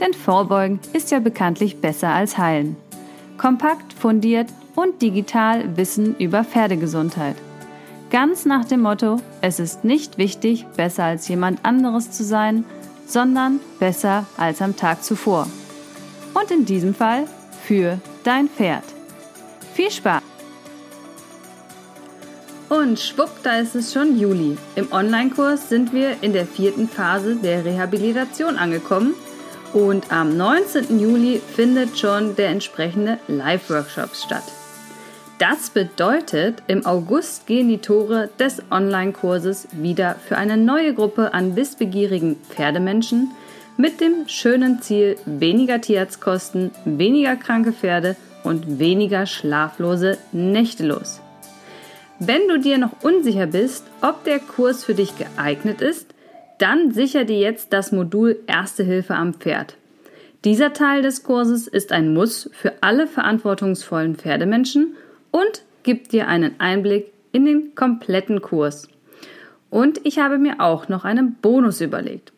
Denn Vorbeugen ist ja bekanntlich besser als Heilen. Kompakt, fundiert und digital Wissen über Pferdegesundheit. Ganz nach dem Motto, es ist nicht wichtig, besser als jemand anderes zu sein, sondern besser als am Tag zuvor. Und in diesem Fall für dein Pferd. Viel Spaß! Und schwupp, da ist es schon Juli. Im Online-Kurs sind wir in der vierten Phase der Rehabilitation angekommen und am 19. Juli findet schon der entsprechende Live-Workshop statt. Das bedeutet, im August gehen die Tore des Online-Kurses wieder für eine neue Gruppe an wissbegierigen Pferdemenschen mit dem schönen Ziel weniger Tierarztkosten, weniger kranke Pferde und weniger schlaflose Nächte los. Wenn du dir noch unsicher bist, ob der Kurs für dich geeignet ist, dann sicher dir jetzt das Modul Erste Hilfe am Pferd. Dieser Teil des Kurses ist ein Muss für alle verantwortungsvollen Pferdemenschen und gibt dir einen Einblick in den kompletten Kurs. Und ich habe mir auch noch einen Bonus überlegt.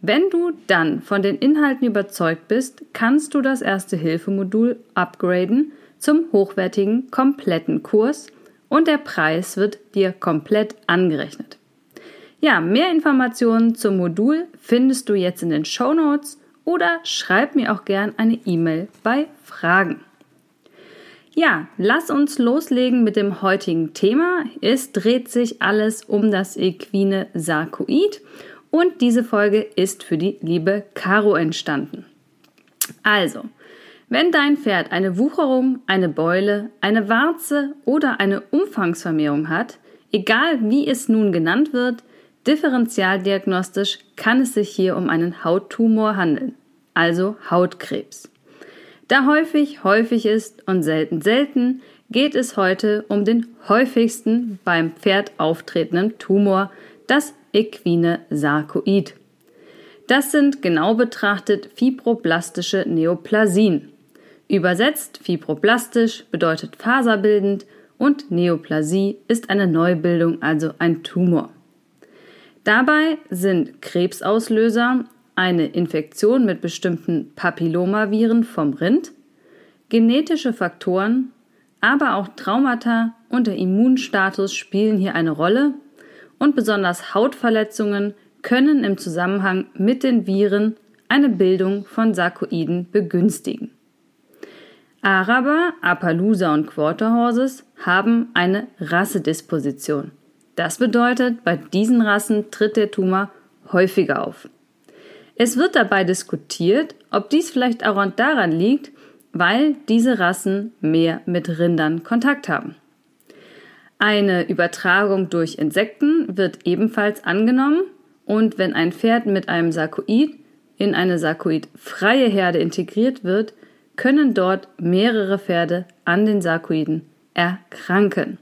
Wenn du dann von den Inhalten überzeugt bist, kannst du das Erste-Hilfe-Modul upgraden zum hochwertigen kompletten Kurs und der Preis wird dir komplett angerechnet. Ja, mehr Informationen zum Modul findest du jetzt in den Show Notes oder schreib mir auch gern eine E-Mail bei Fragen. Ja, lass uns loslegen mit dem heutigen Thema. Es dreht sich alles um das equine Sarkoid und diese Folge ist für die liebe Caro entstanden. Also, wenn dein Pferd eine Wucherung, eine Beule, eine Warze oder eine Umfangsvermehrung hat, egal wie es nun genannt wird, differentialdiagnostisch kann es sich hier um einen Hauttumor handeln, also Hautkrebs. Da häufig häufig ist und selten selten, geht es heute um den häufigsten beim Pferd auftretenden Tumor, das equine Sarkoid. Das sind genau betrachtet fibroblastische Neoplasien. Übersetzt fibroblastisch bedeutet faserbildend und Neoplasie ist eine Neubildung, also ein Tumor. Dabei sind Krebsauslöser eine Infektion mit bestimmten Papillomaviren vom Rind, genetische Faktoren, aber auch Traumata und der Immunstatus spielen hier eine Rolle und besonders Hautverletzungen können im Zusammenhang mit den Viren eine Bildung von Sarkoiden begünstigen. Araber, Appaloosa und Quarterhorses haben eine Rassedisposition. Das bedeutet, bei diesen Rassen tritt der Tumor häufiger auf. Es wird dabei diskutiert, ob dies vielleicht auch daran liegt, weil diese Rassen mehr mit Rindern Kontakt haben. Eine Übertragung durch Insekten wird ebenfalls angenommen und wenn ein Pferd mit einem Sarkoid in eine sarkoidfreie Herde integriert wird, können dort mehrere Pferde an den Sarkoiden erkranken.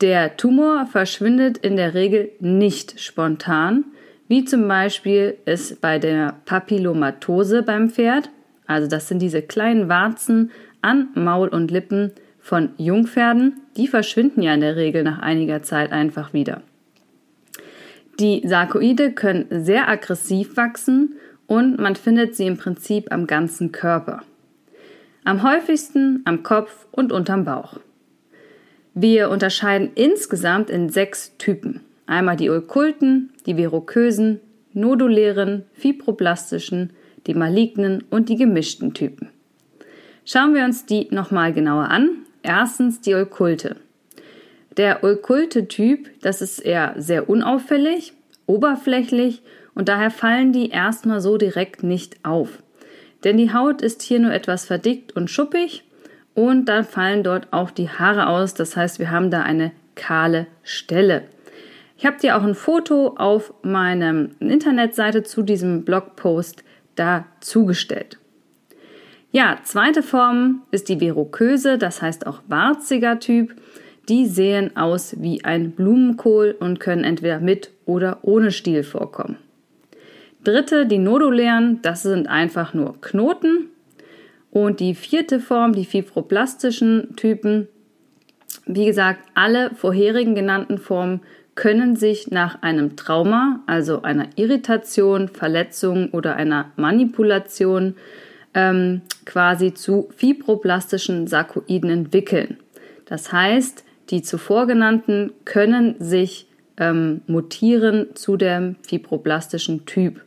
Der Tumor verschwindet in der Regel nicht spontan, wie zum Beispiel es bei der Papillomatose beim Pferd, also das sind diese kleinen Warzen an Maul und Lippen von Jungpferden, die verschwinden ja in der Regel nach einiger Zeit einfach wieder. Die Sarkoide können sehr aggressiv wachsen und man findet sie im Prinzip am ganzen Körper. Am häufigsten am Kopf und unterm Bauch. Wir unterscheiden insgesamt in sechs Typen. Einmal die okkulten, die verokösen, nodulären, fibroblastischen, die malignen und die gemischten Typen. Schauen wir uns die nochmal genauer an. Erstens die okkulte. Der okkulte Typ, das ist eher sehr unauffällig, oberflächlich und daher fallen die erstmal so direkt nicht auf. Denn die Haut ist hier nur etwas verdickt und schuppig und dann fallen dort auch die Haare aus. Das heißt, wir haben da eine kahle Stelle. Ich habe dir auch ein Foto auf meiner Internetseite zu diesem Blogpost da zugestellt. Ja, zweite Form ist die Veroköse, das heißt auch warziger Typ. Die sehen aus wie ein Blumenkohl und können entweder mit oder ohne Stiel vorkommen. Dritte, die nodulären, das sind einfach nur Knoten. Und die vierte Form, die fibroblastischen Typen, wie gesagt, alle vorherigen genannten Formen können sich nach einem Trauma, also einer Irritation, Verletzung oder einer Manipulation ähm, quasi zu fibroblastischen Sarkoiden entwickeln. Das heißt, die zuvor genannten können sich ähm, mutieren zu dem fibroblastischen Typ.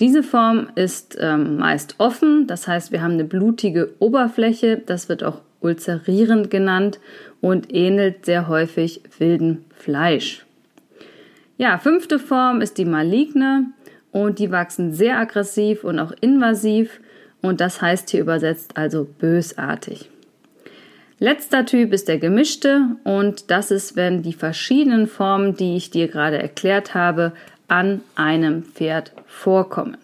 Diese Form ist ähm, meist offen, das heißt, wir haben eine blutige Oberfläche, das wird auch ulcerierend genannt und ähnelt sehr häufig wildem Fleisch. Ja, fünfte Form ist die maligne und die wachsen sehr aggressiv und auch invasiv und das heißt hier übersetzt also bösartig. Letzter Typ ist der gemischte und das ist, wenn die verschiedenen Formen, die ich dir gerade erklärt habe, an einem Pferd vorkommen.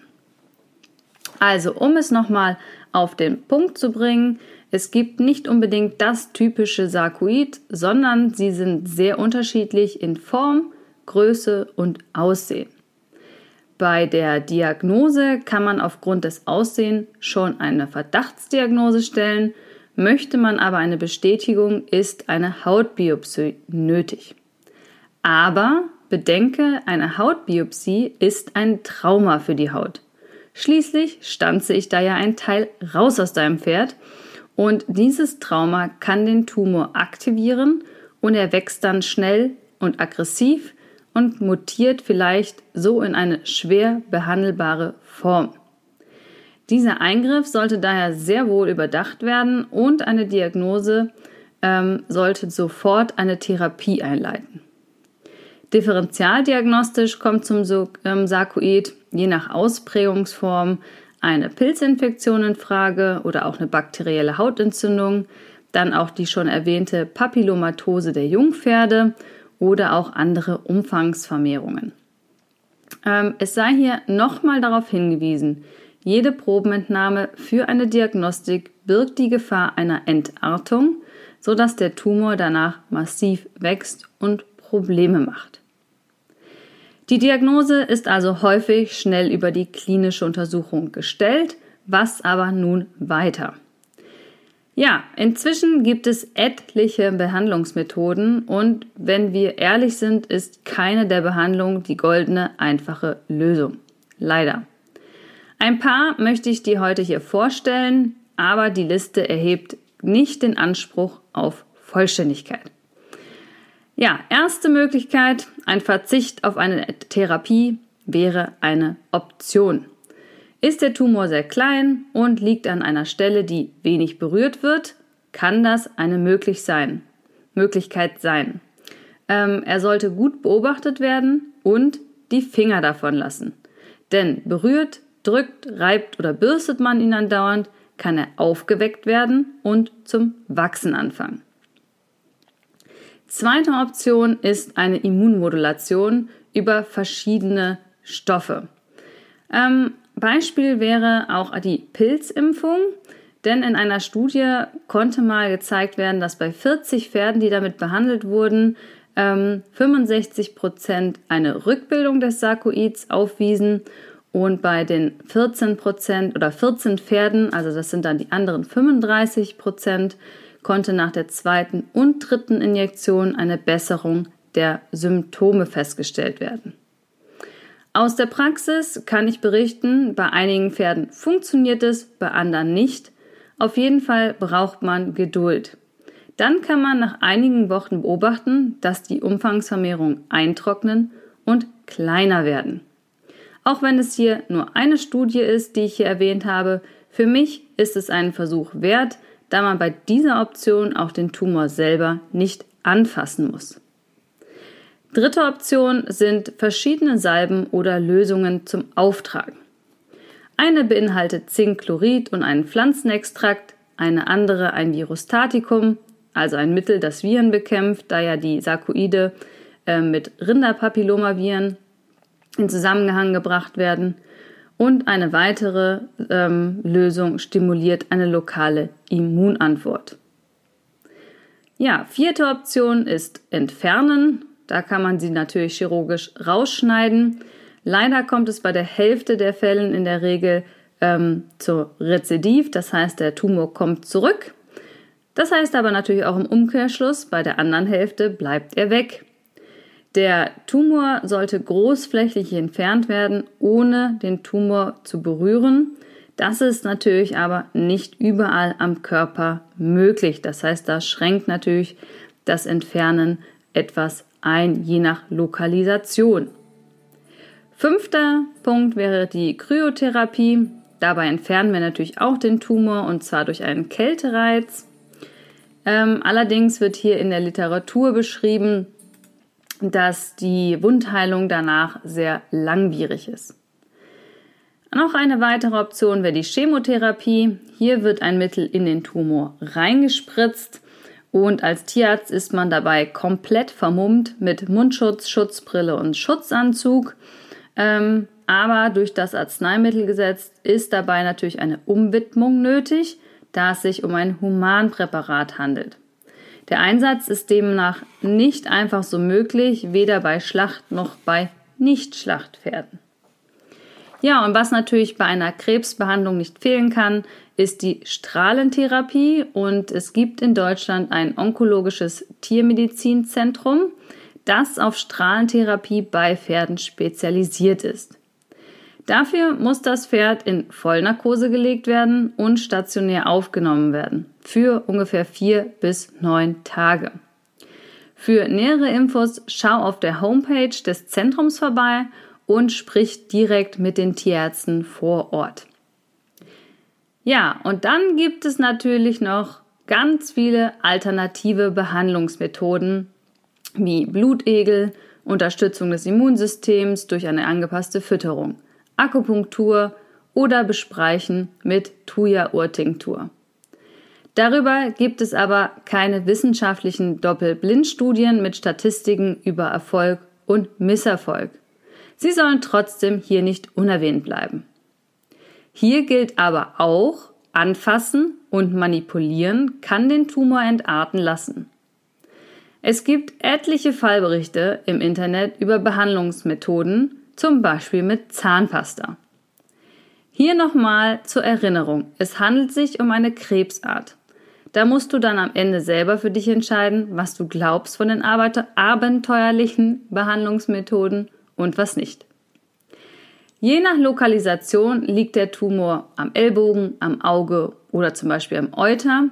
Also, um es nochmal auf den Punkt zu bringen, es gibt nicht unbedingt das typische Sarkoid, sondern sie sind sehr unterschiedlich in Form, Größe und Aussehen. Bei der Diagnose kann man aufgrund des Aussehens schon eine Verdachtsdiagnose stellen, möchte man aber eine Bestätigung, ist eine Hautbiopsie nötig. Aber bedenke, eine Hautbiopsie ist ein Trauma für die Haut. Schließlich stanze ich da ja ein Teil raus aus deinem Pferd und dieses Trauma kann den Tumor aktivieren und er wächst dann schnell und aggressiv und mutiert vielleicht so in eine schwer behandelbare Form. Dieser Eingriff sollte daher sehr wohl überdacht werden und eine Diagnose ähm, sollte sofort eine Therapie einleiten. Differentialdiagnostisch kommt zum ähm, Sarkoid je nach Ausprägungsform eine Pilzinfektion in Frage oder auch eine bakterielle Hautentzündung, dann auch die schon erwähnte Papillomatose der Jungpferde oder auch andere Umfangsvermehrungen. Ähm, es sei hier nochmal darauf hingewiesen, jede Probenentnahme für eine Diagnostik birgt die Gefahr einer Entartung, sodass der Tumor danach massiv wächst und Probleme macht. Die Diagnose ist also häufig schnell über die klinische Untersuchung gestellt. Was aber nun weiter? Ja, inzwischen gibt es etliche Behandlungsmethoden und wenn wir ehrlich sind, ist keine der Behandlungen die goldene, einfache Lösung. Leider. Ein paar möchte ich dir heute hier vorstellen, aber die Liste erhebt nicht den Anspruch auf Vollständigkeit. Ja, erste Möglichkeit, ein Verzicht auf eine Therapie wäre eine Option. Ist der Tumor sehr klein und liegt an einer Stelle, die wenig berührt wird, kann das eine möglich sein, Möglichkeit sein. Ähm, er sollte gut beobachtet werden und die Finger davon lassen. Denn berührt, drückt, reibt oder bürstet man ihn andauernd, kann er aufgeweckt werden und zum Wachsen anfangen. Zweite Option ist eine Immunmodulation über verschiedene Stoffe. Ähm, Beispiel wäre auch die Pilzimpfung, denn in einer Studie konnte mal gezeigt werden, dass bei 40 Pferden, die damit behandelt wurden, ähm, 65 Prozent eine Rückbildung des Sarkoids aufwiesen und bei den 14 Prozent oder 14 Pferden, also das sind dann die anderen 35 Prozent, konnte nach der zweiten und dritten Injektion eine Besserung der Symptome festgestellt werden. Aus der Praxis kann ich berichten, bei einigen Pferden funktioniert es, bei anderen nicht. Auf jeden Fall braucht man Geduld. Dann kann man nach einigen Wochen beobachten, dass die Umfangsvermehrungen eintrocknen und kleiner werden. Auch wenn es hier nur eine Studie ist, die ich hier erwähnt habe, für mich ist es einen Versuch wert, da man bei dieser Option auch den Tumor selber nicht anfassen muss. Dritte Option sind verschiedene Salben oder Lösungen zum Auftragen. Eine beinhaltet Zinkchlorid und einen Pflanzenextrakt, eine andere ein Virostatikum, also ein Mittel, das Viren bekämpft, da ja die Sarkoide äh, mit Rinderpapillomaviren in Zusammenhang gebracht werden. Und eine weitere ähm, Lösung stimuliert eine lokale Immunantwort. Ja, vierte Option ist entfernen. Da kann man sie natürlich chirurgisch rausschneiden. Leider kommt es bei der Hälfte der Fällen in der Regel ähm, zu Rezidiv, das heißt der Tumor kommt zurück. Das heißt aber natürlich auch im Umkehrschluss, bei der anderen Hälfte bleibt er weg. Der Tumor sollte großflächig entfernt werden, ohne den Tumor zu berühren. Das ist natürlich aber nicht überall am Körper möglich. Das heißt, das schränkt natürlich das Entfernen etwas ein, je nach Lokalisation. Fünfter Punkt wäre die Kryotherapie. Dabei entfernen wir natürlich auch den Tumor und zwar durch einen Kältereiz. Ähm, allerdings wird hier in der Literatur beschrieben, dass die Wundheilung danach sehr langwierig ist. Noch eine weitere Option wäre die Chemotherapie. Hier wird ein Mittel in den Tumor reingespritzt und als Tierarzt ist man dabei komplett vermummt mit Mundschutz, Schutzbrille und Schutzanzug. Ähm, aber durch das Arzneimittelgesetz ist dabei natürlich eine Umwidmung nötig, da es sich um ein Humanpräparat handelt. Der Einsatz ist demnach nicht einfach so möglich, weder bei Schlacht noch bei Nicht-Schlachtpferden. Ja, und was natürlich bei einer Krebsbehandlung nicht fehlen kann, ist die Strahlentherapie. Und es gibt in Deutschland ein onkologisches Tiermedizinzentrum, das auf Strahlentherapie bei Pferden spezialisiert ist. Dafür muss das Pferd in Vollnarkose gelegt werden und stationär aufgenommen werden für ungefähr vier bis neun Tage. Für nähere Infos schau auf der Homepage des Zentrums vorbei und sprich direkt mit den Tierärzten vor Ort. Ja, und dann gibt es natürlich noch ganz viele alternative Behandlungsmethoden wie Blutegel, Unterstützung des Immunsystems durch eine angepasste Fütterung, Akupunktur oder Bespreichen mit Thuja-Urtinktur. Darüber gibt es aber keine wissenschaftlichen Doppelblindstudien mit Statistiken über Erfolg und Misserfolg. Sie sollen trotzdem hier nicht unerwähnt bleiben. Hier gilt aber auch, anfassen und manipulieren kann den Tumor entarten lassen. Es gibt etliche Fallberichte im Internet über Behandlungsmethoden, zum Beispiel mit Zahnpasta. Hier nochmal zur Erinnerung, es handelt sich um eine Krebsart. Da musst du dann am Ende selber für dich entscheiden, was du glaubst von den abenteuerlichen Behandlungsmethoden und was nicht. Je nach Lokalisation liegt der Tumor am Ellbogen, am Auge oder zum Beispiel am Euter,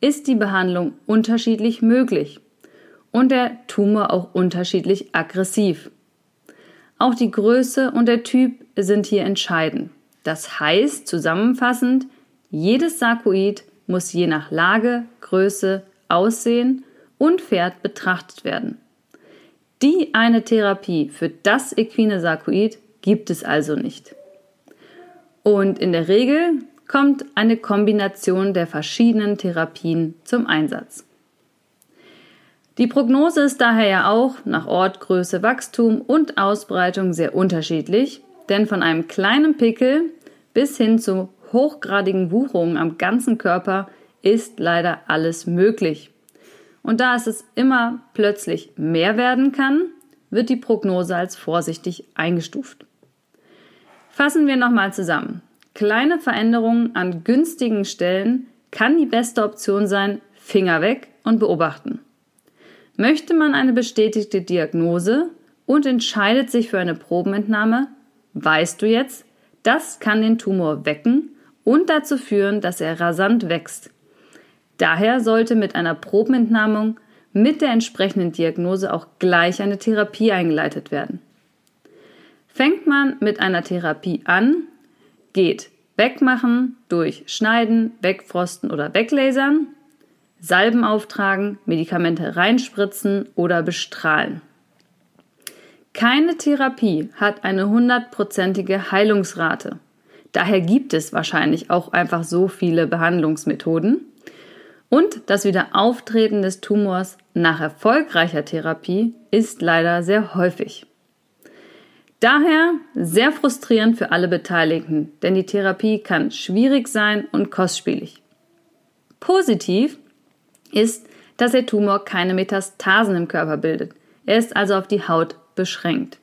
ist die Behandlung unterschiedlich möglich und der Tumor auch unterschiedlich aggressiv. Auch die Größe und der Typ sind hier entscheidend. Das heißt zusammenfassend, jedes Sarkoid muss je nach Lage, Größe, Aussehen und Pferd betrachtet werden. Die eine Therapie für das equine Sarkoid gibt es also nicht. Und in der Regel kommt eine Kombination der verschiedenen Therapien zum Einsatz. Die Prognose ist daher ja auch nach Ort, Größe, Wachstum und Ausbreitung sehr unterschiedlich, denn von einem kleinen Pickel bis hin zu hochgradigen Wucherungen am ganzen Körper ist leider alles möglich. Und da es immer plötzlich mehr werden kann, wird die Prognose als vorsichtig eingestuft. Fassen wir nochmal zusammen. Kleine Veränderungen an günstigen Stellen kann die beste Option sein, Finger weg und beobachten. Möchte man eine bestätigte Diagnose und entscheidet sich für eine Probenentnahme, weißt du jetzt, das kann den Tumor wecken und dazu führen, dass er rasant wächst. Daher sollte mit einer Probenentnahmung mit der entsprechenden Diagnose auch gleich eine Therapie eingeleitet werden. Fängt man mit einer Therapie an, geht Wegmachen durch Schneiden, Wegfrosten oder Weglasern, Salben auftragen, Medikamente reinspritzen oder bestrahlen. Keine Therapie hat eine hundertprozentige Heilungsrate. Daher gibt es wahrscheinlich auch einfach so viele Behandlungsmethoden. Und das Wiederauftreten des Tumors nach erfolgreicher Therapie ist leider sehr häufig. Daher sehr frustrierend für alle Beteiligten, denn die Therapie kann schwierig sein und kostspielig. Positiv ist, dass der Tumor keine Metastasen im Körper bildet. Er ist also auf die Haut beschränkt.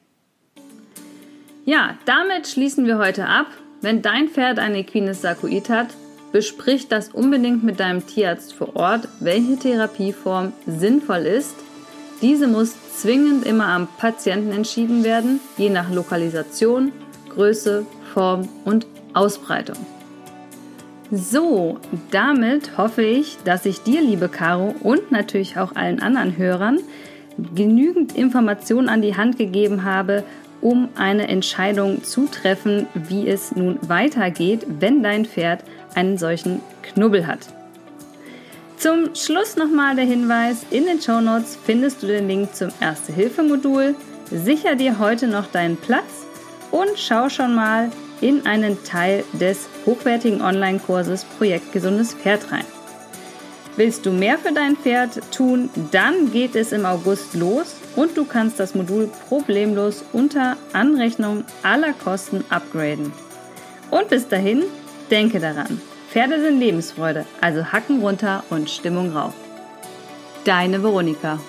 Ja, damit schließen wir heute ab. Wenn dein Pferd eine Equines Sarkoid hat, besprich das unbedingt mit deinem Tierarzt vor Ort, welche Therapieform sinnvoll ist. Diese muss zwingend immer am Patienten entschieden werden, je nach Lokalisation, Größe, Form und Ausbreitung. So, damit hoffe ich, dass ich dir, liebe Caro, und natürlich auch allen anderen Hörern genügend Informationen an die Hand gegeben habe, um eine Entscheidung zu treffen, wie es nun weitergeht, wenn dein Pferd einen solchen Knubbel hat. Zum Schluss nochmal der Hinweis, in den Show Notes findest du den Link zum Erste-Hilfe-Modul. Sicher dir heute noch deinen Platz und schau schon mal in einen Teil des hochwertigen Online-Kurses Projekt Gesundes Pferd rein. Willst du mehr für dein Pferd tun, dann geht es im August los und du kannst das Modul problemlos unter Anrechnung aller Kosten upgraden. Und bis dahin, denke daran, Pferde sind Lebensfreude, also Hacken runter und Stimmung rauf. Deine Veronika.